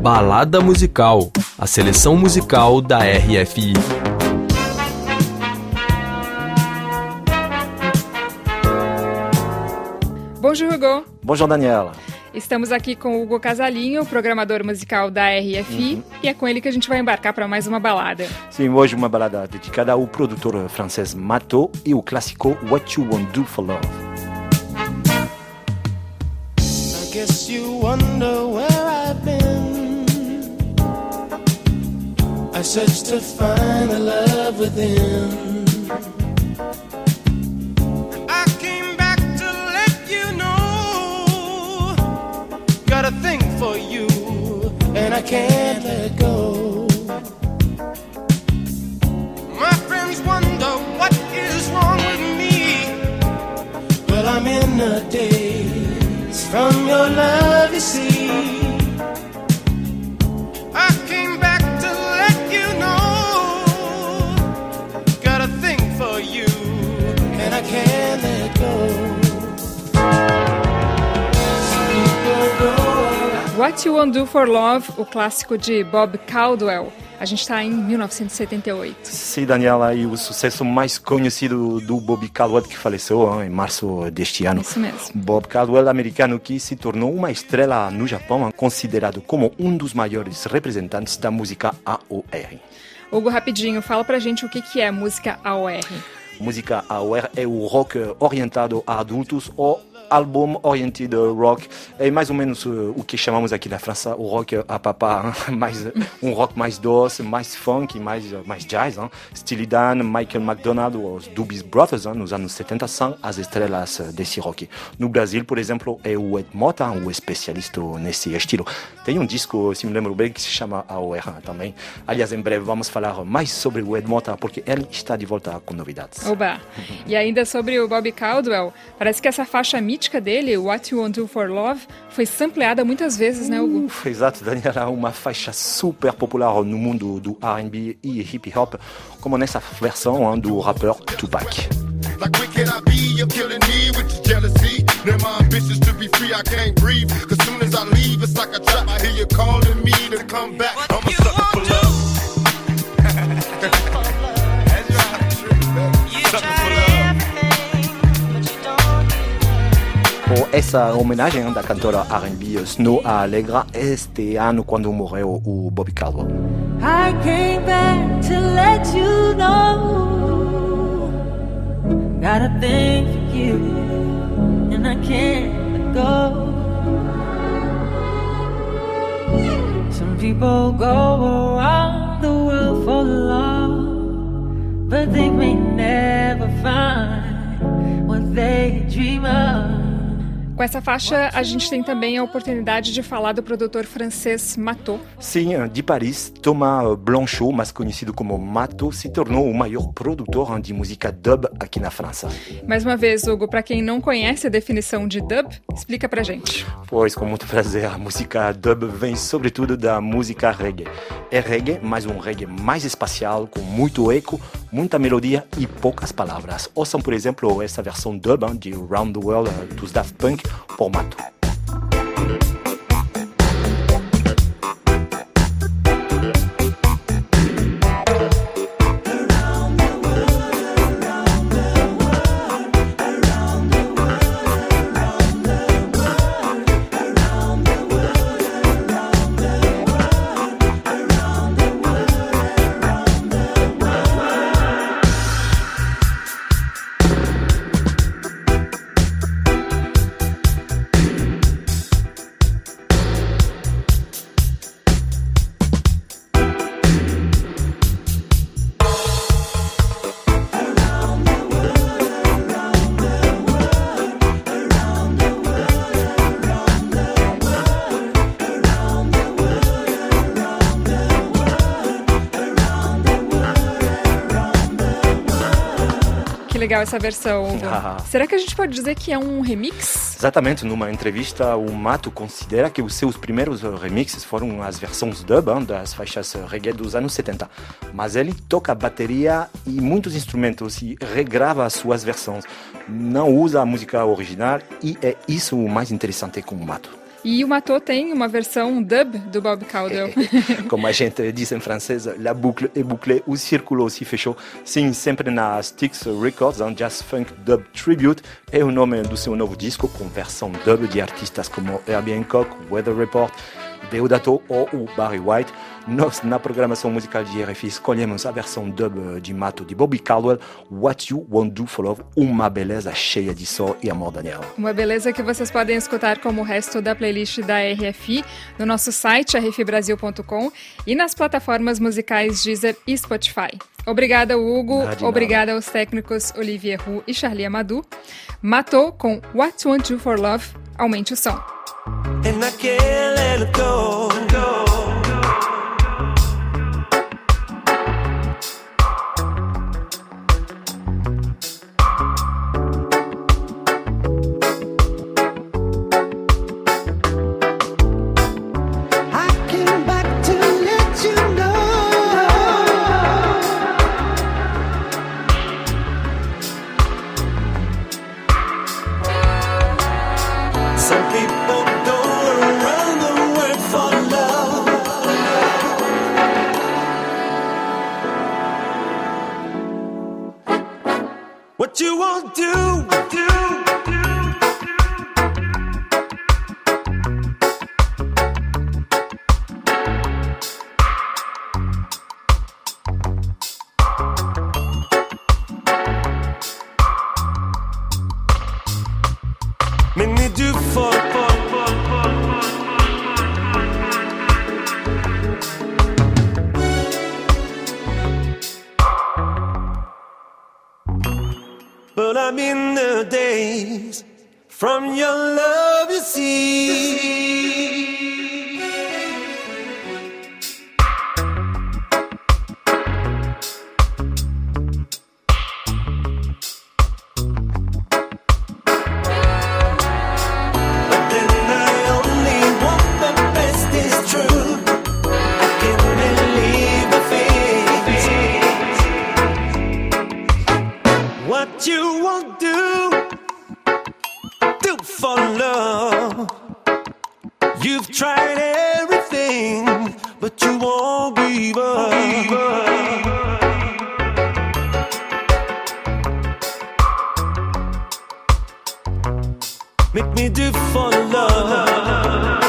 Balada Musical, a seleção musical da RFI. Bonjour Hugo. Bonjour Daniela. Estamos aqui com o Hugo Casalinho, programador musical da RFI, uhum. e é com ele que a gente vai embarcar para mais uma balada. Sim, hoje uma balada dedicada ao produtor francês Mato e o clássico What You Want Do For Love. I guess you wonder where I searched to find the love within I came back to let you know. got a thing for you, and I can't let go. What You Want Do for Love, o clássico de Bob Caldwell. A gente está em 1978. Sim, Daniela, e o sucesso mais conhecido do Bob Caldwell que faleceu em março deste ano. Isso mesmo. Bob Caldwell, americano que se tornou uma estrela no Japão, considerado como um dos maiores representantes da música AOR. Hugo, rapidinho, fala pra gente o que, que é música AOR. Música AOR é o rock orientado a adultos ou álbum oriented rock. É mais ou menos uh, o que chamamos aqui na França o rock a papá, mais, um rock mais doce, mais funk, mais, mais jazz. Hein? Steely Dan, Michael McDonald, os Doobie Brothers, hein? nos anos 70, são as estrelas desse rock. No Brasil, por exemplo, é o Ed Mota, o especialista nesse estilo. Tem um disco, se me lembro bem, que se chama AOR também. Aliás, em breve vamos falar mais sobre o Ed Mota, porque ele está de volta com novidades. Oba! E ainda sobre o Bob Caldwell, parece que essa faixa mítica mítica dele, What You Want to Do for Love, foi sampleada muitas vezes, né, Hugo? Uh, exato, Daniela, uma faixa super popular no mundo do R&B e hip hop, como nessa versão hein, do rapper Tupac. Like wicked I be, you're killing me with your jealousy. Now my ambitions to be free, I can't breathe. Cause soon as I leave, it's like a trap. I hear you calling me to come back. Essa homenagem da cantora R&B Snow Alegra este ano quando morreu o Bobby Caldwell. I came back to let you know. Got a thing for you and I can't let go. Some people go around the world for love But they may never find what they dream of Com essa faixa, a gente tem também a oportunidade de falar do produtor francês Mato. Sim, de Paris, Thomas Blanchot, mais conhecido como Mato, se tornou o maior produtor de música dub aqui na França. Mais uma vez, Hugo, para quem não conhece a definição de dub, explica pra gente. Pois, com muito prazer, a música dub vem sobretudo da música reggae. É reggae, mas um reggae mais espacial, com muito eco, muita melodia e poucas palavras. Ouçam, por exemplo, essa versão dub de Round the World dos Daft Punk formato. legal essa versão. Ah. Será que a gente pode dizer que é um remix? Exatamente. Numa entrevista, o Mato considera que os seus primeiros remixes foram as versões dub das faixas reggae dos anos 70. Mas ele toca bateria e muitos instrumentos e regrava as suas versões. Não usa a música original e é isso o mais interessante com o Mato. E o Matô tem uma versão dub do Bob Caldwell. Como a gente diz em francês, la boucle est bouclée, o círculo se fechou. Sim, sempre na Styx Records, um Jazz Funk Dub Tribute, é o nome do seu novo disco, com versão dub de artistas como Herbie Hancock, Weather Report, Deodato ou o Barry White. Nós, na programação musical de RFI, escolhemos a versão dub de Mato de Bobby Caldwell, What You Won't Do For Love, uma beleza cheia de sol e amor, Daniel. Uma beleza que vocês podem escutar como o resto da playlist da RFI no nosso site rfbrasil.com e nas plataformas musicais Deezer e Spotify. Obrigada, Hugo. Obrigada aos técnicos Olivier Roux e Charlie Amadou. Matou com What You Want Do For Love. Aumente o som. What you won't do, do, do, do. Make me do for. From your love, you see. And I can't let it go. Make me do for love.